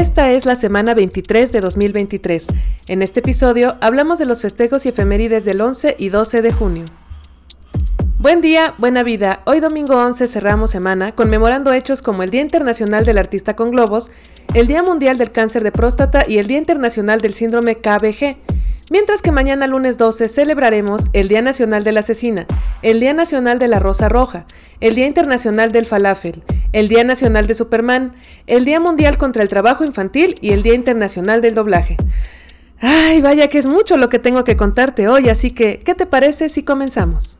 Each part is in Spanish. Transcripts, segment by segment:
Esta es la semana 23 de 2023. En este episodio hablamos de los festejos y efemérides del 11 y 12 de junio. Buen día, buena vida. Hoy domingo 11 cerramos semana conmemorando hechos como el Día Internacional del Artista con Globos, el Día Mundial del Cáncer de Próstata y el Día Internacional del Síndrome KBG. Mientras que mañana lunes 12 celebraremos el Día Nacional de la Asesina, el Día Nacional de la Rosa Roja, el Día Internacional del Falafel, el Día Nacional de Superman, el Día Mundial contra el Trabajo Infantil y el Día Internacional del Doblaje. Ay, vaya que es mucho lo que tengo que contarte hoy, así que, ¿qué te parece si comenzamos?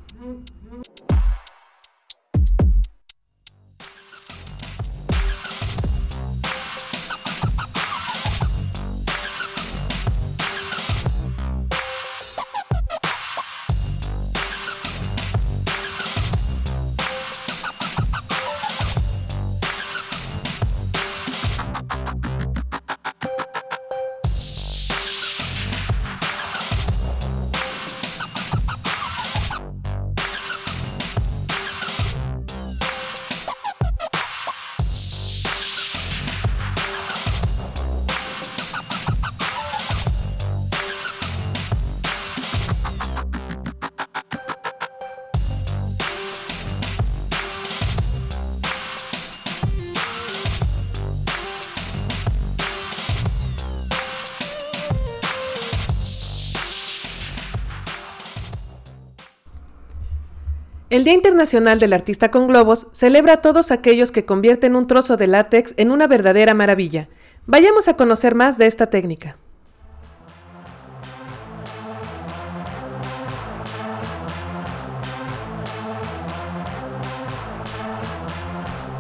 El Día Internacional del Artista con Globos celebra a todos aquellos que convierten un trozo de látex en una verdadera maravilla. Vayamos a conocer más de esta técnica.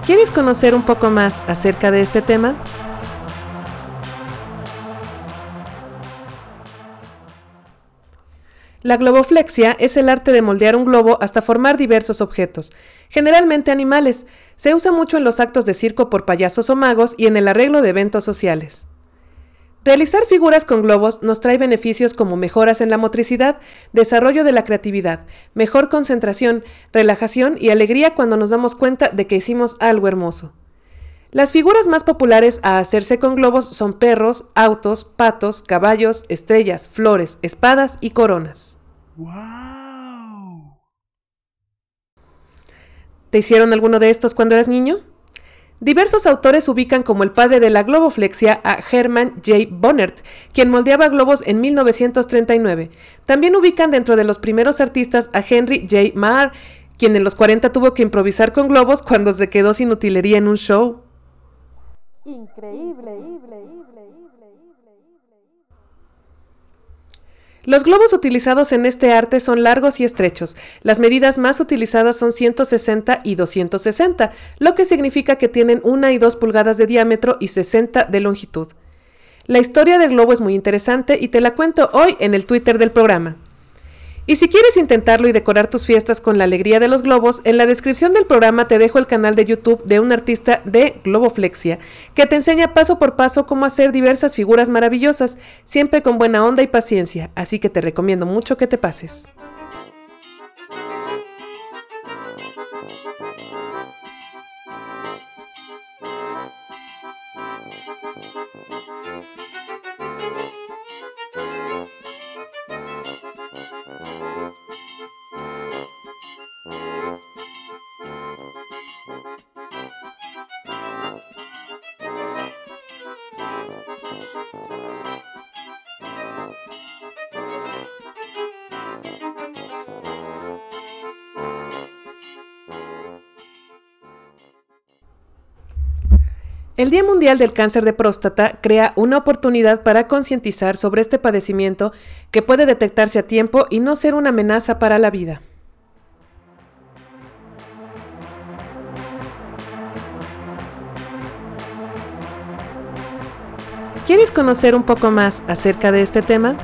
¿Quieres conocer un poco más acerca de este tema? La globoflexia es el arte de moldear un globo hasta formar diversos objetos, generalmente animales. Se usa mucho en los actos de circo por payasos o magos y en el arreglo de eventos sociales. Realizar figuras con globos nos trae beneficios como mejoras en la motricidad, desarrollo de la creatividad, mejor concentración, relajación y alegría cuando nos damos cuenta de que hicimos algo hermoso. Las figuras más populares a hacerse con globos son perros, autos, patos, caballos, estrellas, flores, espadas y coronas. ¡Wow! ¿Te hicieron alguno de estos cuando eras niño? Diversos autores ubican como el padre de la globoflexia a Hermann J. Bonnert, quien moldeaba globos en 1939. También ubican dentro de los primeros artistas a Henry J. Marr, quien en los 40 tuvo que improvisar con globos cuando se quedó sin utilería en un show. Increíble. Los globos utilizados en este arte son largos y estrechos. Las medidas más utilizadas son 160 y 260, lo que significa que tienen 1 y 2 pulgadas de diámetro y 60 de longitud. La historia del globo es muy interesante y te la cuento hoy en el Twitter del programa. Y si quieres intentarlo y decorar tus fiestas con la alegría de los globos, en la descripción del programa te dejo el canal de YouTube de un artista de Globoflexia, que te enseña paso por paso cómo hacer diversas figuras maravillosas, siempre con buena onda y paciencia, así que te recomiendo mucho que te pases. El Día Mundial del Cáncer de Próstata crea una oportunidad para concientizar sobre este padecimiento que puede detectarse a tiempo y no ser una amenaza para la vida. ¿Quieres conocer un poco más acerca de este tema?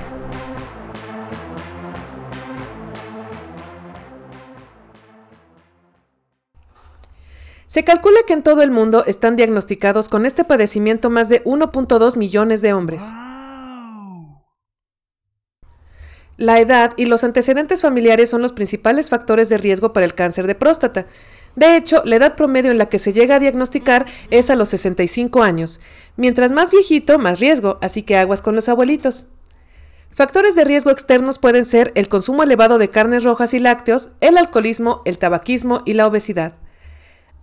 Se calcula que en todo el mundo están diagnosticados con este padecimiento más de 1.2 millones de hombres. La edad y los antecedentes familiares son los principales factores de riesgo para el cáncer de próstata. De hecho, la edad promedio en la que se llega a diagnosticar es a los 65 años. Mientras más viejito, más riesgo, así que aguas con los abuelitos. Factores de riesgo externos pueden ser el consumo elevado de carnes rojas y lácteos, el alcoholismo, el tabaquismo y la obesidad.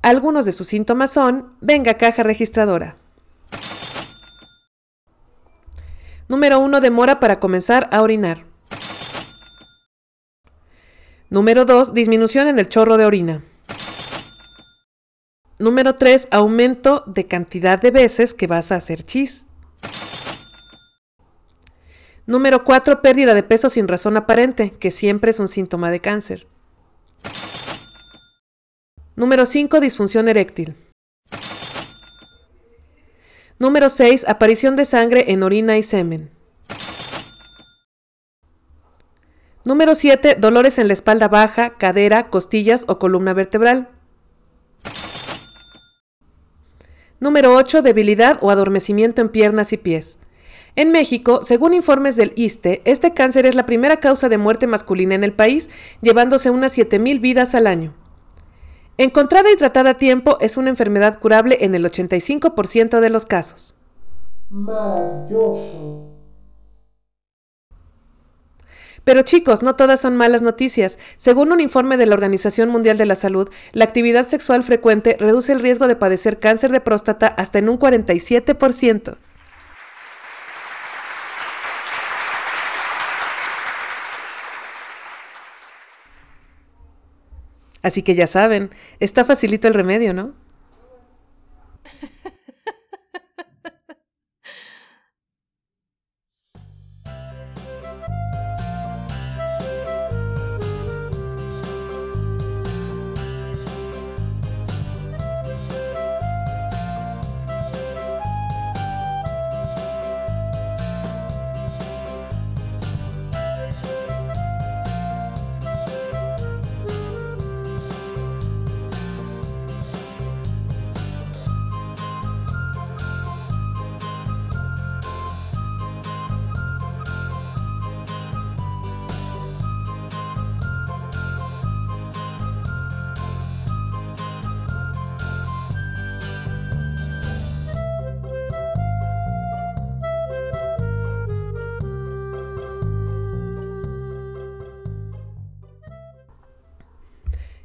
Algunos de sus síntomas son, venga caja registradora. Número 1. Demora para comenzar a orinar. Número 2. Disminución en el chorro de orina. Número 3. Aumento de cantidad de veces que vas a hacer chis. Número 4. Pérdida de peso sin razón aparente, que siempre es un síntoma de cáncer. Número 5. Disfunción eréctil. Número 6. Aparición de sangre en orina y semen. Número 7. Dolores en la espalda baja, cadera, costillas o columna vertebral. Número 8. Debilidad o adormecimiento en piernas y pies. En México, según informes del ISTE, este cáncer es la primera causa de muerte masculina en el país, llevándose unas 7.000 vidas al año. Encontrada y tratada a tiempo, es una enfermedad curable en el 85% de los casos. Maravilloso. Pero chicos, no todas son malas noticias. Según un informe de la Organización Mundial de la Salud, la actividad sexual frecuente reduce el riesgo de padecer cáncer de próstata hasta en un 47%. Así que ya saben, está facilito el remedio, ¿no?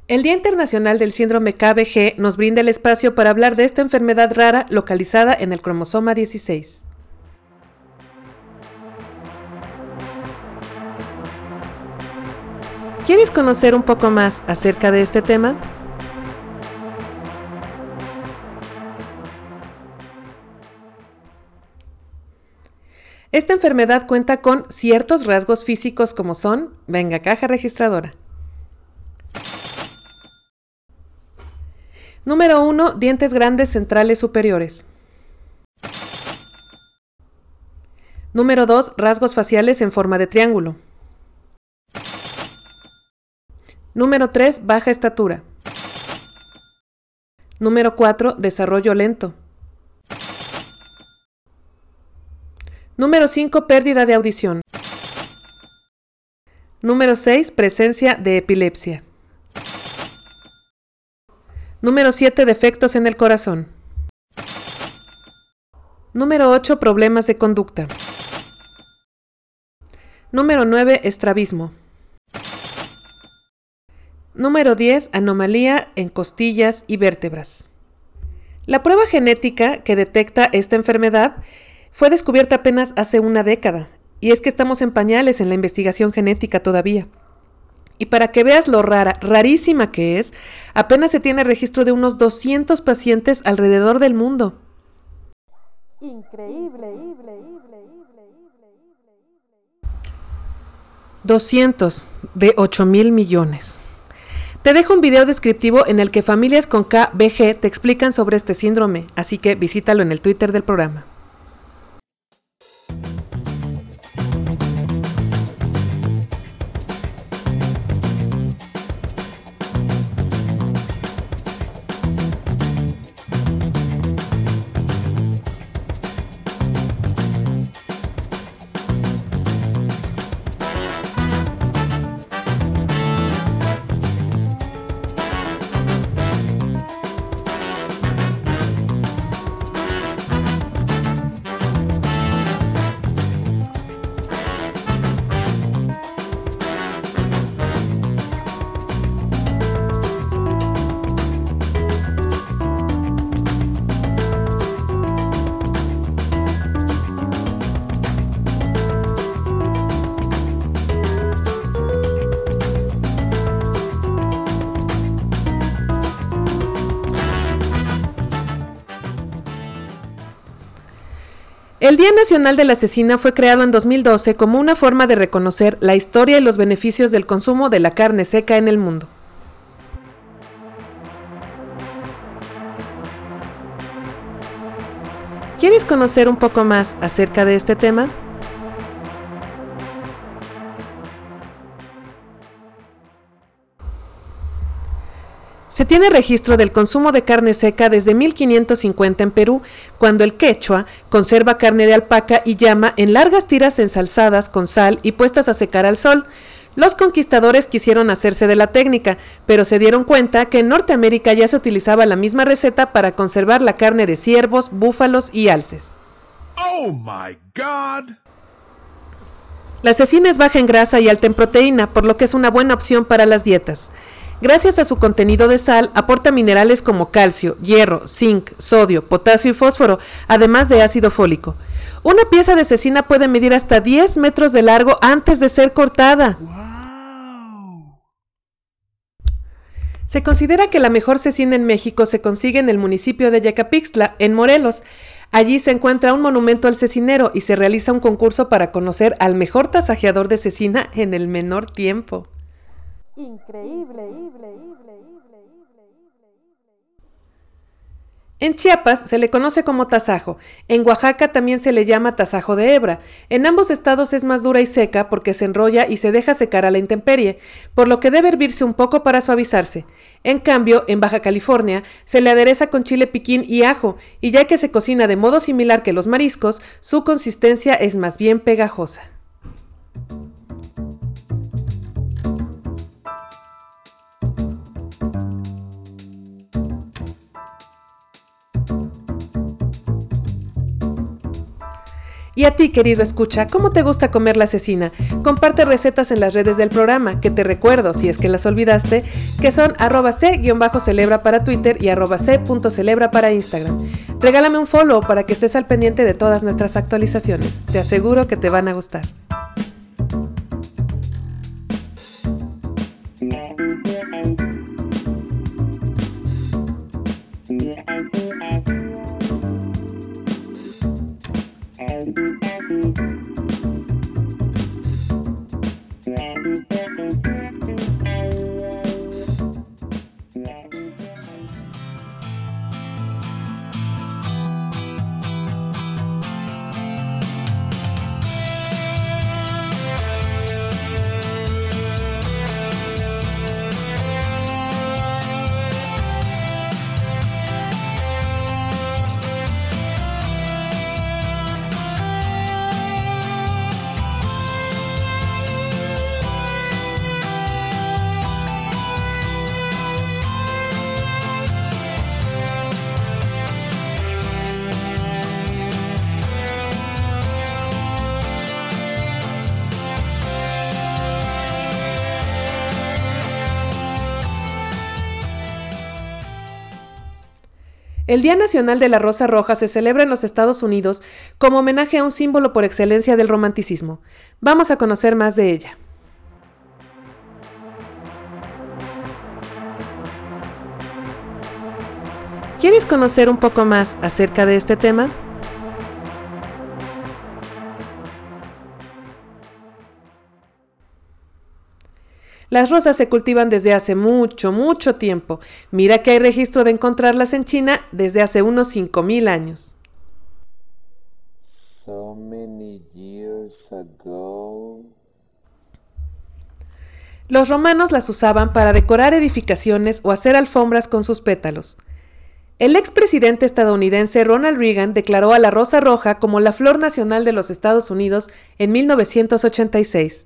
El Día Internacional del Síndrome KBG nos brinda el espacio para hablar de esta enfermedad rara localizada en el cromosoma 16. ¿Quieres conocer un poco más acerca de este tema? Esta enfermedad cuenta con ciertos rasgos físicos como son, venga caja registradora. Número 1. Dientes grandes centrales superiores. Número 2. Rasgos faciales en forma de triángulo. Número 3. Baja estatura. Número 4. Desarrollo lento. Número 5. Pérdida de audición. Número 6. Presencia de epilepsia. Número 7. Defectos en el corazón. Número 8. Problemas de conducta. Número 9. Estrabismo. Número 10. Anomalía en costillas y vértebras. La prueba genética que detecta esta enfermedad fue descubierta apenas hace una década, y es que estamos en pañales en la investigación genética todavía. Y para que veas lo rara, rarísima que es, apenas se tiene registro de unos 200 pacientes alrededor del mundo. Increíble. 200 de 8 mil millones. Te dejo un video descriptivo en el que familias con KBG te explican sobre este síndrome, así que visítalo en el Twitter del programa. El Día Nacional de la Cecina fue creado en 2012 como una forma de reconocer la historia y los beneficios del consumo de la carne seca en el mundo. ¿Quieres conocer un poco más acerca de este tema? Se tiene registro del consumo de carne seca desde 1550 en Perú, cuando el quechua conserva carne de alpaca y llama en largas tiras ensalzadas con sal y puestas a secar al sol. Los conquistadores quisieron hacerse de la técnica, pero se dieron cuenta que en Norteamérica ya se utilizaba la misma receta para conservar la carne de ciervos, búfalos y alces. Oh my God. La cecina es baja en grasa y alta en proteína, por lo que es una buena opción para las dietas. Gracias a su contenido de sal, aporta minerales como calcio, hierro, zinc, sodio, potasio y fósforo, además de ácido fólico. Una pieza de cecina puede medir hasta 10 metros de largo antes de ser cortada. Se considera que la mejor cecina en México se consigue en el municipio de Yacapixtla, en Morelos. Allí se encuentra un monumento al cecinero y se realiza un concurso para conocer al mejor tasajeador de cecina en el menor tiempo. Increíble. En Chiapas se le conoce como tasajo, en Oaxaca también se le llama tasajo de hebra. En ambos estados es más dura y seca porque se enrolla y se deja secar a la intemperie, por lo que debe hervirse un poco para suavizarse. En cambio, en Baja California se le adereza con chile piquín y ajo, y ya que se cocina de modo similar que los mariscos, su consistencia es más bien pegajosa. Y a ti, querido escucha, ¿cómo te gusta comer la cecina? Comparte recetas en las redes del programa, que te recuerdo, si es que las olvidaste, que son arroba c-celebra para Twitter y arroba c.celebra para Instagram. Regálame un follow para que estés al pendiente de todas nuestras actualizaciones. Te aseguro que te van a gustar. El Día Nacional de la Rosa Roja se celebra en los Estados Unidos como homenaje a un símbolo por excelencia del romanticismo. Vamos a conocer más de ella. ¿Quieres conocer un poco más acerca de este tema? Las rosas se cultivan desde hace mucho, mucho tiempo. Mira que hay registro de encontrarlas en China desde hace unos 5.000 años. Los romanos las usaban para decorar edificaciones o hacer alfombras con sus pétalos. El expresidente estadounidense Ronald Reagan declaró a la rosa roja como la flor nacional de los Estados Unidos en 1986.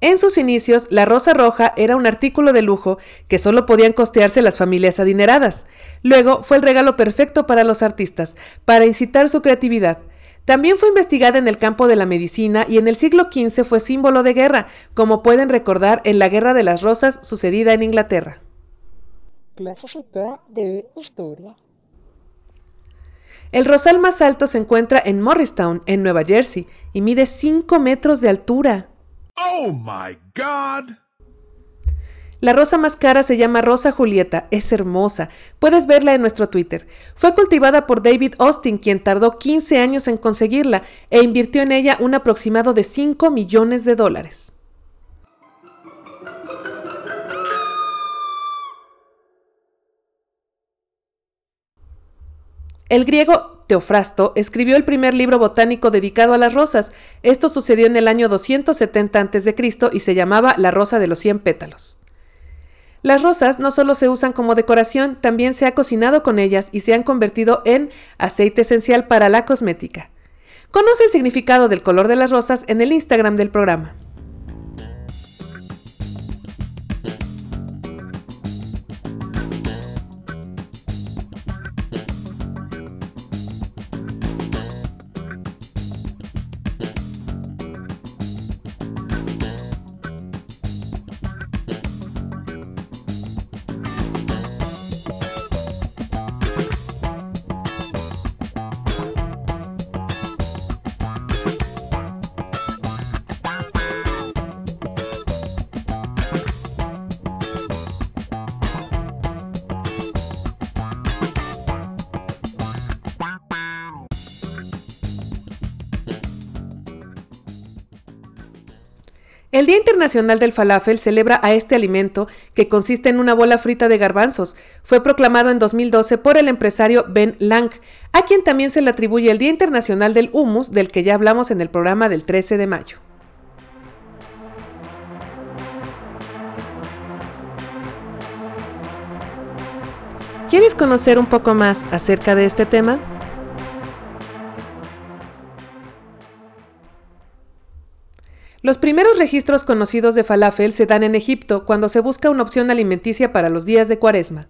En sus inicios, la rosa roja era un artículo de lujo que solo podían costearse las familias adineradas. Luego fue el regalo perfecto para los artistas, para incitar su creatividad. También fue investigada en el campo de la medicina y en el siglo XV fue símbolo de guerra, como pueden recordar en la Guerra de las Rosas sucedida en Inglaterra. de historia. El rosal más alto se encuentra en Morristown, en Nueva Jersey, y mide 5 metros de altura. Oh my God. La rosa más cara se llama Rosa Julieta, es hermosa, puedes verla en nuestro Twitter. Fue cultivada por David Austin, quien tardó 15 años en conseguirla e invirtió en ella un aproximado de 5 millones de dólares. El griego Teofrasto escribió el primer libro botánico dedicado a las rosas. Esto sucedió en el año 270 a.C. y se llamaba La rosa de los cien pétalos. Las rosas no solo se usan como decoración, también se ha cocinado con ellas y se han convertido en aceite esencial para la cosmética. Conoce el significado del color de las rosas en el Instagram del programa. El Día Internacional del Falafel celebra a este alimento, que consiste en una bola frita de garbanzos. Fue proclamado en 2012 por el empresario Ben Lang, a quien también se le atribuye el Día Internacional del Hummus, del que ya hablamos en el programa del 13 de mayo. ¿Quieres conocer un poco más acerca de este tema? Los primeros registros conocidos de falafel se dan en Egipto cuando se busca una opción alimenticia para los días de cuaresma.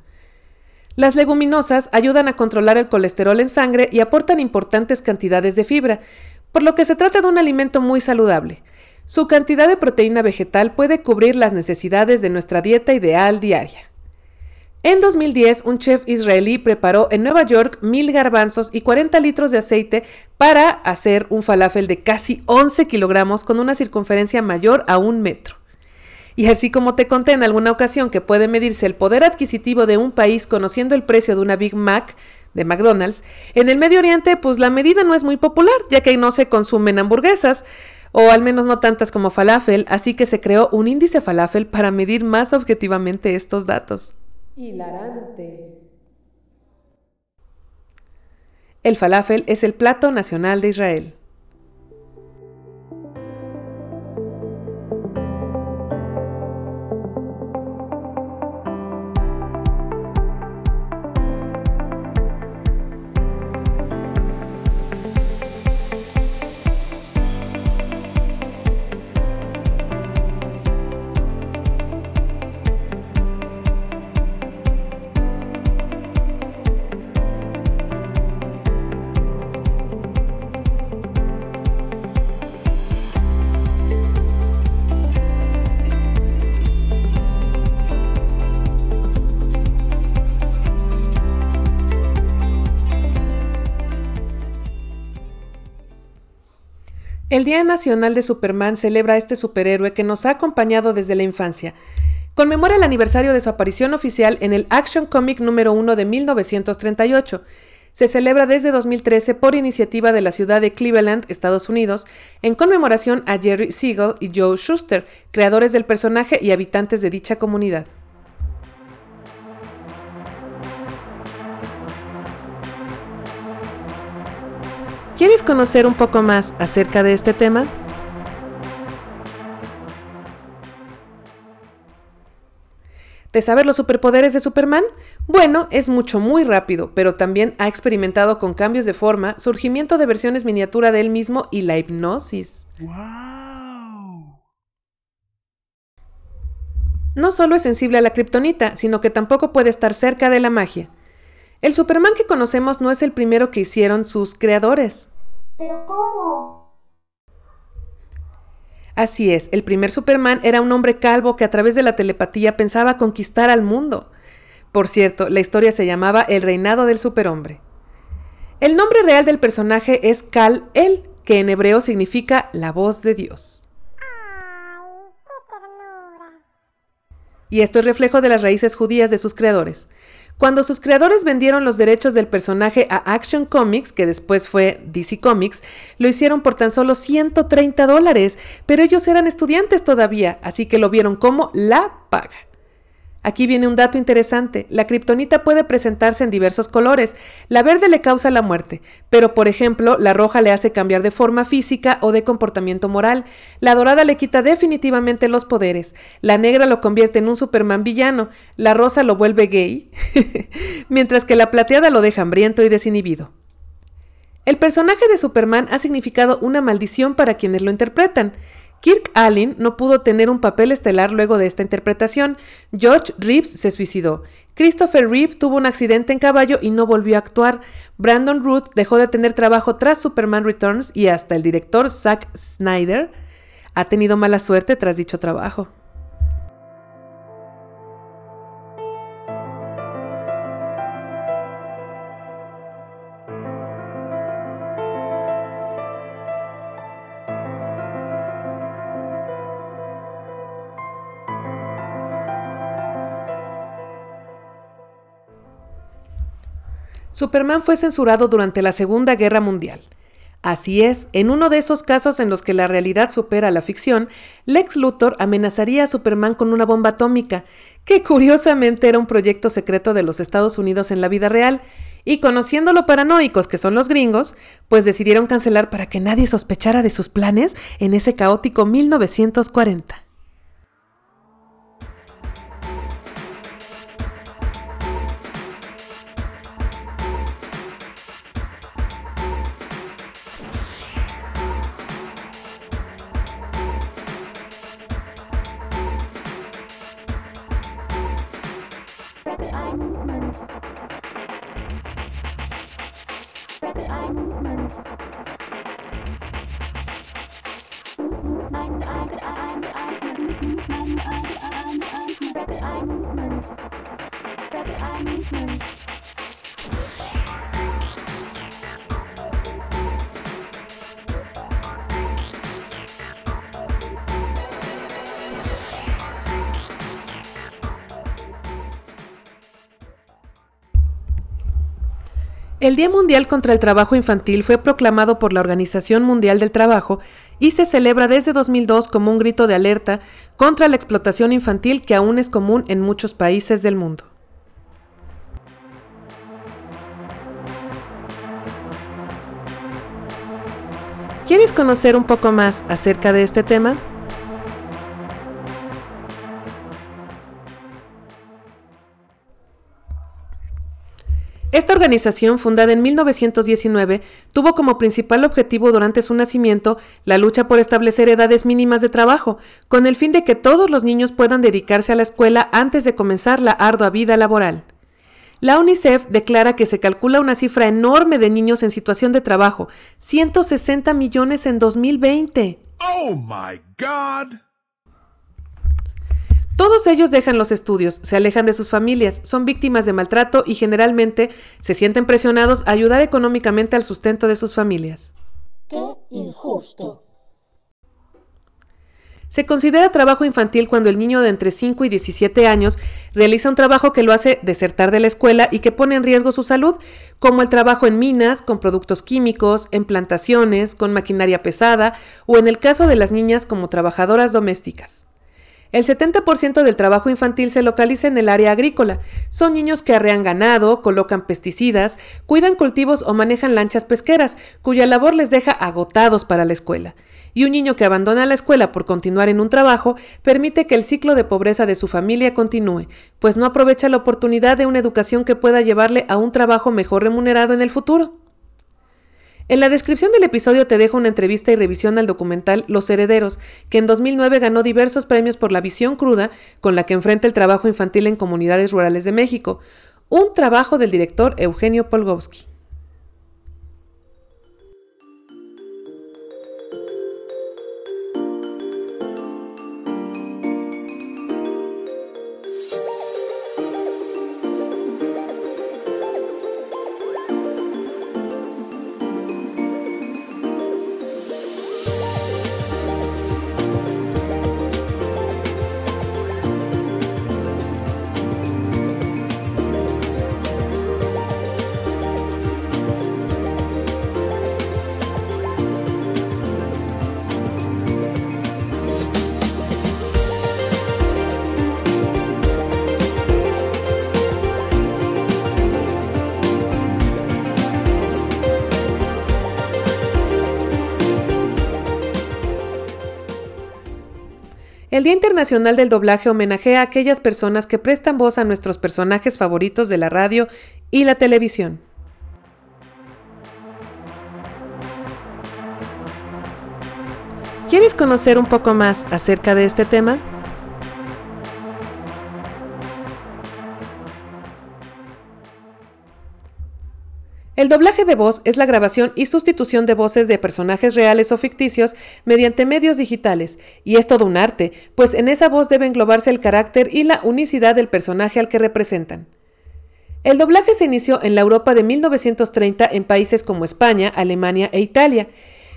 Las leguminosas ayudan a controlar el colesterol en sangre y aportan importantes cantidades de fibra, por lo que se trata de un alimento muy saludable. Su cantidad de proteína vegetal puede cubrir las necesidades de nuestra dieta ideal diaria. En 2010, un chef israelí preparó en Nueva York mil garbanzos y 40 litros de aceite para hacer un falafel de casi 11 kilogramos con una circunferencia mayor a un metro. Y así como te conté en alguna ocasión que puede medirse el poder adquisitivo de un país conociendo el precio de una Big Mac de McDonald's, en el Medio Oriente pues la medida no es muy popular, ya que no se consumen hamburguesas, o al menos no tantas como falafel, así que se creó un índice falafel para medir más objetivamente estos datos. Hilarante. El falafel es el plato nacional de Israel. El Día Nacional de Superman celebra a este superhéroe que nos ha acompañado desde la infancia. Conmemora el aniversario de su aparición oficial en el Action Comic número 1 de 1938. Se celebra desde 2013 por iniciativa de la ciudad de Cleveland, Estados Unidos, en conmemoración a Jerry Siegel y Joe Schuster, creadores del personaje y habitantes de dicha comunidad. ¿Quieres conocer un poco más acerca de este tema? ¿Te sabes los superpoderes de Superman? Bueno, es mucho, muy rápido, pero también ha experimentado con cambios de forma, surgimiento de versiones miniatura de él mismo y la hipnosis. ¡Wow! No solo es sensible a la kriptonita, sino que tampoco puede estar cerca de la magia. El Superman que conocemos no es el primero que hicieron sus creadores. ¿Pero cómo? Así es, el primer Superman era un hombre calvo que a través de la telepatía pensaba conquistar al mundo. Por cierto, la historia se llamaba El reinado del superhombre. El nombre real del personaje es Kal-El, que en hebreo significa la voz de Dios. Y esto es reflejo de las raíces judías de sus creadores. Cuando sus creadores vendieron los derechos del personaje a Action Comics, que después fue DC Comics, lo hicieron por tan solo 130 dólares, pero ellos eran estudiantes todavía, así que lo vieron como la paga. Aquí viene un dato interesante. La kriptonita puede presentarse en diversos colores. La verde le causa la muerte, pero por ejemplo, la roja le hace cambiar de forma física o de comportamiento moral. La dorada le quita definitivamente los poderes. La negra lo convierte en un Superman villano. La rosa lo vuelve gay. Mientras que la plateada lo deja hambriento y desinhibido. El personaje de Superman ha significado una maldición para quienes lo interpretan. Kirk Allen no pudo tener un papel estelar luego de esta interpretación. George Reeves se suicidó. Christopher Reeve tuvo un accidente en caballo y no volvió a actuar. Brandon Root dejó de tener trabajo tras Superman Returns y hasta el director Zack Snyder ha tenido mala suerte tras dicho trabajo. Superman fue censurado durante la Segunda Guerra Mundial. Así es, en uno de esos casos en los que la realidad supera la ficción, Lex Luthor amenazaría a Superman con una bomba atómica, que curiosamente era un proyecto secreto de los Estados Unidos en la vida real, y conociendo lo paranoicos que son los gringos, pues decidieron cancelar para que nadie sospechara de sus planes en ese caótico 1940. El Día Mundial contra el Trabajo Infantil fue proclamado por la Organización Mundial del Trabajo y se celebra desde 2002 como un grito de alerta contra la explotación infantil que aún es común en muchos países del mundo. ¿Quieres conocer un poco más acerca de este tema? Esta organización, fundada en 1919, tuvo como principal objetivo durante su nacimiento la lucha por establecer edades mínimas de trabajo, con el fin de que todos los niños puedan dedicarse a la escuela antes de comenzar la ardua vida laboral. La UNICEF declara que se calcula una cifra enorme de niños en situación de trabajo, 160 millones en 2020. ¡Oh, my God! Todos ellos dejan los estudios, se alejan de sus familias, son víctimas de maltrato y generalmente se sienten presionados a ayudar económicamente al sustento de sus familias. ¡Qué injusto! Se considera trabajo infantil cuando el niño de entre 5 y 17 años realiza un trabajo que lo hace desertar de la escuela y que pone en riesgo su salud, como el trabajo en minas, con productos químicos, en plantaciones, con maquinaria pesada o en el caso de las niñas como trabajadoras domésticas. El 70% del trabajo infantil se localiza en el área agrícola. Son niños que arrean ganado, colocan pesticidas, cuidan cultivos o manejan lanchas pesqueras, cuya labor les deja agotados para la escuela. Y un niño que abandona la escuela por continuar en un trabajo permite que el ciclo de pobreza de su familia continúe, pues no aprovecha la oportunidad de una educación que pueda llevarle a un trabajo mejor remunerado en el futuro. En la descripción del episodio te dejo una entrevista y revisión al documental Los Herederos, que en 2009 ganó diversos premios por la visión cruda con la que enfrenta el trabajo infantil en comunidades rurales de México, un trabajo del director Eugenio Polgowski. El Día Internacional del Doblaje homenajea a aquellas personas que prestan voz a nuestros personajes favoritos de la radio y la televisión. ¿Quieres conocer un poco más acerca de este tema? El doblaje de voz es la grabación y sustitución de voces de personajes reales o ficticios mediante medios digitales, y es todo un arte, pues en esa voz debe englobarse el carácter y la unicidad del personaje al que representan. El doblaje se inició en la Europa de 1930 en países como España, Alemania e Italia,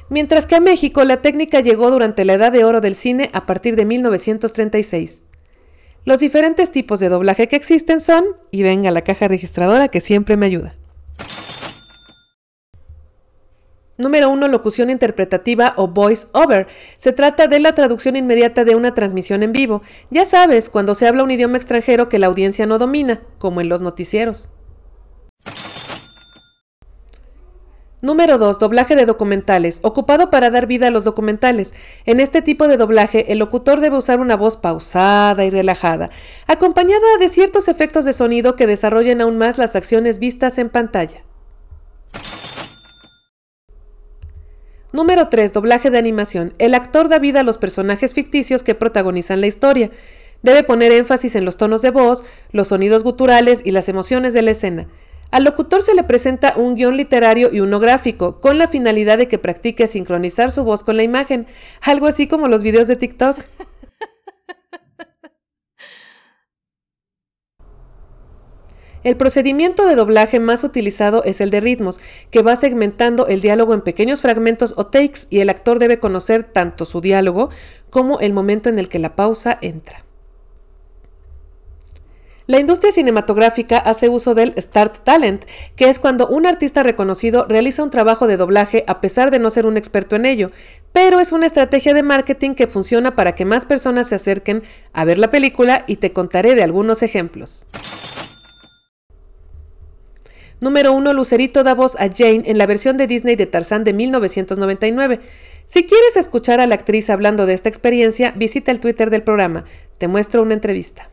mientras que a México la técnica llegó durante la Edad de Oro del cine a partir de 1936. Los diferentes tipos de doblaje que existen son, y venga la caja registradora que siempre me ayuda. Número 1. Locución interpretativa o voice over. Se trata de la traducción inmediata de una transmisión en vivo. Ya sabes, cuando se habla un idioma extranjero que la audiencia no domina, como en los noticieros. Número 2. Doblaje de documentales, ocupado para dar vida a los documentales. En este tipo de doblaje, el locutor debe usar una voz pausada y relajada, acompañada de ciertos efectos de sonido que desarrollen aún más las acciones vistas en pantalla. Número 3. Doblaje de animación. El actor da vida a los personajes ficticios que protagonizan la historia. Debe poner énfasis en los tonos de voz, los sonidos guturales y las emociones de la escena. Al locutor se le presenta un guion literario y uno gráfico, con la finalidad de que practique sincronizar su voz con la imagen, algo así como los videos de TikTok. El procedimiento de doblaje más utilizado es el de ritmos, que va segmentando el diálogo en pequeños fragmentos o takes y el actor debe conocer tanto su diálogo como el momento en el que la pausa entra. La industria cinematográfica hace uso del Start Talent, que es cuando un artista reconocido realiza un trabajo de doblaje a pesar de no ser un experto en ello, pero es una estrategia de marketing que funciona para que más personas se acerquen a ver la película y te contaré de algunos ejemplos. Número 1. Lucerito da voz a Jane en la versión de Disney de Tarzán de 1999. Si quieres escuchar a la actriz hablando de esta experiencia, visita el Twitter del programa. Te muestro una entrevista.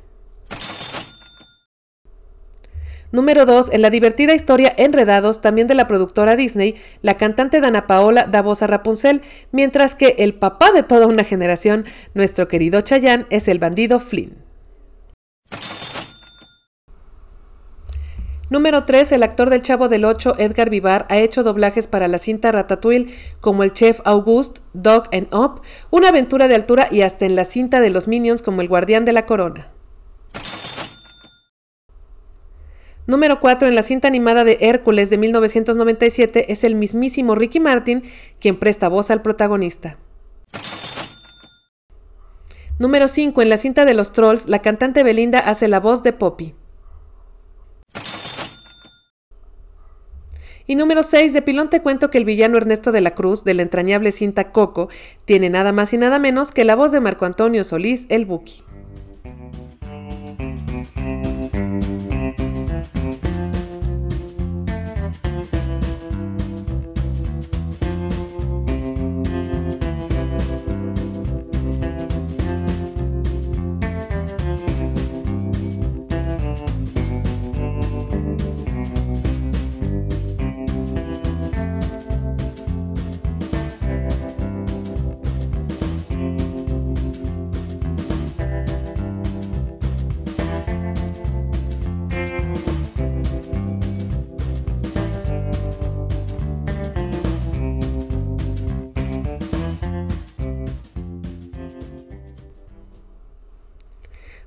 Número 2. En la divertida historia Enredados, también de la productora Disney, la cantante Dana Paola da voz a Rapunzel, mientras que el papá de toda una generación, nuestro querido Chayanne, es el bandido Flynn. Número 3. El actor del Chavo del 8, Edgar Vivar, ha hecho doblajes para la cinta Ratatouille como el chef Auguste, Dog and Up, una aventura de altura y hasta en la cinta de los Minions como el guardián de la corona. Número 4. En la cinta animada de Hércules de 1997 es el mismísimo Ricky Martin quien presta voz al protagonista. Número 5. En la cinta de los Trolls, la cantante Belinda hace la voz de Poppy. Y número 6, de pilón te cuento que el villano Ernesto de la Cruz, de la entrañable cinta Coco, tiene nada más y nada menos que la voz de Marco Antonio Solís, el Buki.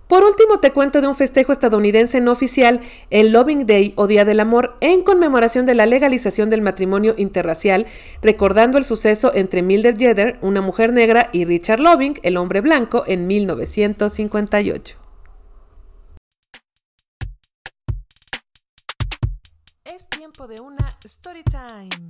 Por último, te cuento de un festejo estadounidense no oficial, el Loving Day o Día del Amor, en conmemoración de la legalización del matrimonio interracial, recordando el suceso entre Mildred Jeder, una mujer negra, y Richard Loving, el hombre blanco, en 1958. Es tiempo de una story time.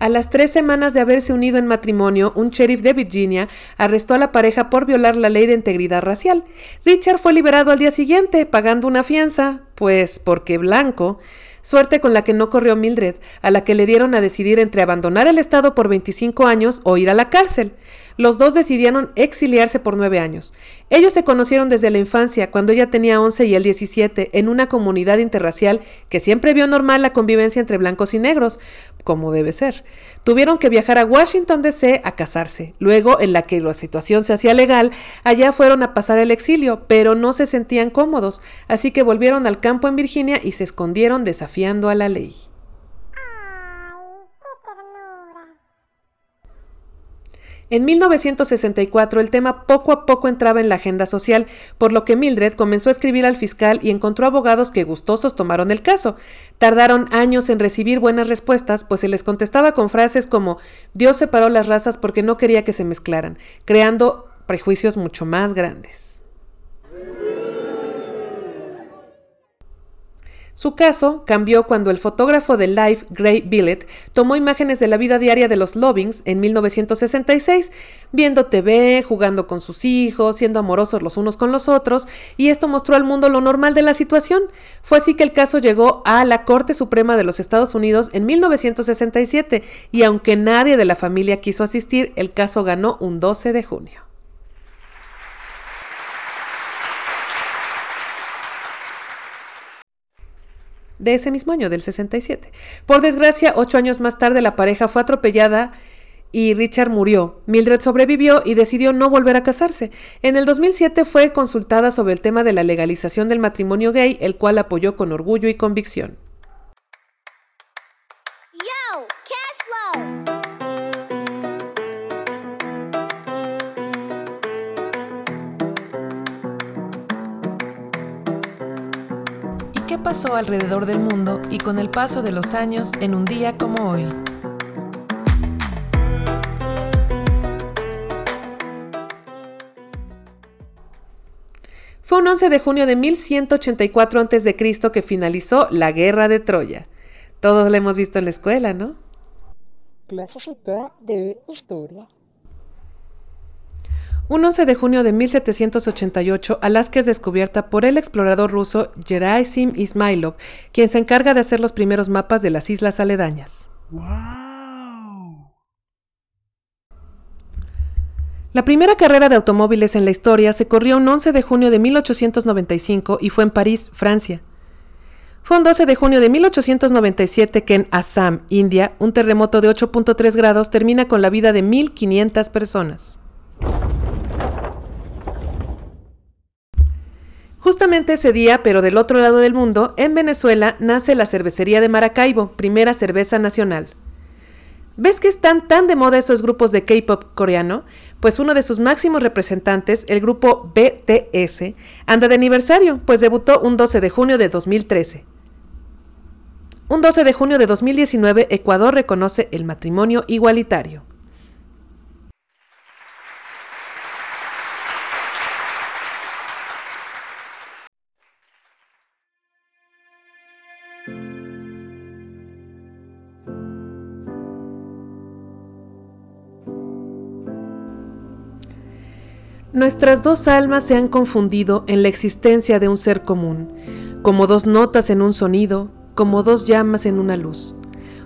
A las tres semanas de haberse unido en matrimonio, un sheriff de Virginia arrestó a la pareja por violar la ley de integridad racial. Richard fue liberado al día siguiente, pagando una fianza, pues porque blanco. suerte con la que no corrió Mildred, a la que le dieron a decidir entre abandonar el Estado por 25 años o ir a la cárcel. Los dos decidieron exiliarse por nueve años. Ellos se conocieron desde la infancia, cuando ella tenía 11 y él 17, en una comunidad interracial que siempre vio normal la convivencia entre blancos y negros, como debe ser. Tuvieron que viajar a Washington, D.C. a casarse. Luego, en la que la situación se hacía legal, allá fueron a pasar el exilio, pero no se sentían cómodos, así que volvieron al campo en Virginia y se escondieron desafiando a la ley. En 1964 el tema poco a poco entraba en la agenda social, por lo que Mildred comenzó a escribir al fiscal y encontró abogados que gustosos tomaron el caso. Tardaron años en recibir buenas respuestas, pues se les contestaba con frases como Dios separó las razas porque no quería que se mezclaran, creando prejuicios mucho más grandes. Su caso cambió cuando el fotógrafo de Life, Gray Billet, tomó imágenes de la vida diaria de los Lovings en 1966, viendo TV, jugando con sus hijos, siendo amorosos los unos con los otros, y esto mostró al mundo lo normal de la situación. Fue así que el caso llegó a la Corte Suprema de los Estados Unidos en 1967, y aunque nadie de la familia quiso asistir, el caso ganó un 12 de junio. De ese mismo año, del 67. Por desgracia, ocho años más tarde la pareja fue atropellada y Richard murió. Mildred sobrevivió y decidió no volver a casarse. En el 2007 fue consultada sobre el tema de la legalización del matrimonio gay, el cual apoyó con orgullo y convicción. Pasó alrededor del mundo y con el paso de los años en un día como hoy. Fue un 11 de junio de 1184 a.C. que finalizó la Guerra de Troya. Todos lo hemos visto en la escuela, ¿no? Clasecita de historia. Un 11 de junio de 1788, Alaska es descubierta por el explorador ruso Gerasim Ismailov, quien se encarga de hacer los primeros mapas de las islas aledañas. La primera carrera de automóviles en la historia se corrió un 11 de junio de 1895 y fue en París, Francia. Fue un 12 de junio de 1897 que en Assam, India, un terremoto de 8.3 grados termina con la vida de 1.500 personas. Justamente ese día, pero del otro lado del mundo, en Venezuela nace la cervecería de Maracaibo, primera cerveza nacional. ¿Ves que están tan de moda esos grupos de K-pop coreano? Pues uno de sus máximos representantes, el grupo BTS, anda de aniversario, pues debutó un 12 de junio de 2013. Un 12 de junio de 2019, Ecuador reconoce el matrimonio igualitario. Nuestras dos almas se han confundido en la existencia de un ser común, como dos notas en un sonido, como dos llamas en una luz.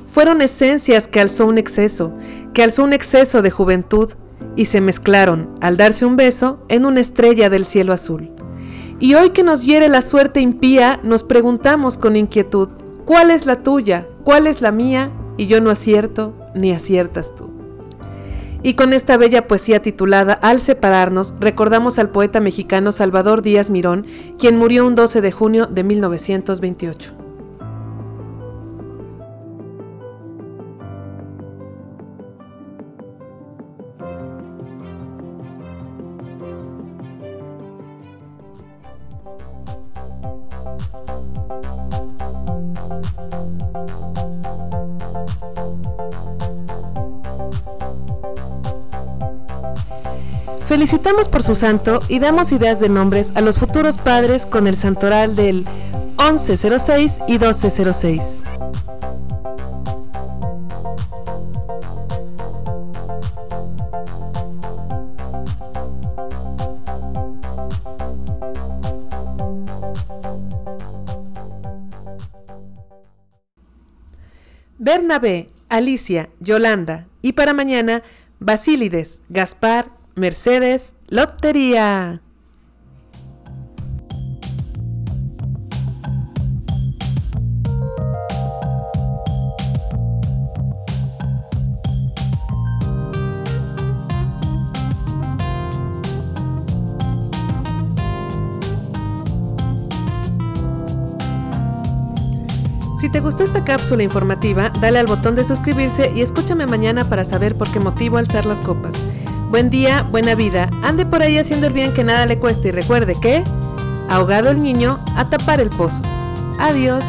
Fueron esencias que alzó un exceso, que alzó un exceso de juventud, y se mezclaron, al darse un beso, en una estrella del cielo azul. Y hoy que nos hiere la suerte impía, nos preguntamos con inquietud, ¿cuál es la tuya? ¿Cuál es la mía? Y yo no acierto, ni aciertas tú. Y con esta bella poesía titulada Al separarnos, recordamos al poeta mexicano Salvador Díaz Mirón, quien murió un 12 de junio de 1928. Felicitamos por su santo y damos ideas de nombres a los futuros padres con el santoral del 1106 y 1206. Bernabé, Alicia, Yolanda y para mañana Basílides, Gaspar, Mercedes, Lotería. Si te gustó esta cápsula informativa, dale al botón de suscribirse y escúchame mañana para saber por qué motivo alzar las copas. Buen día, buena vida. Ande por ahí haciendo el bien que nada le cueste y recuerde que, ahogado el niño, a tapar el pozo. Adiós.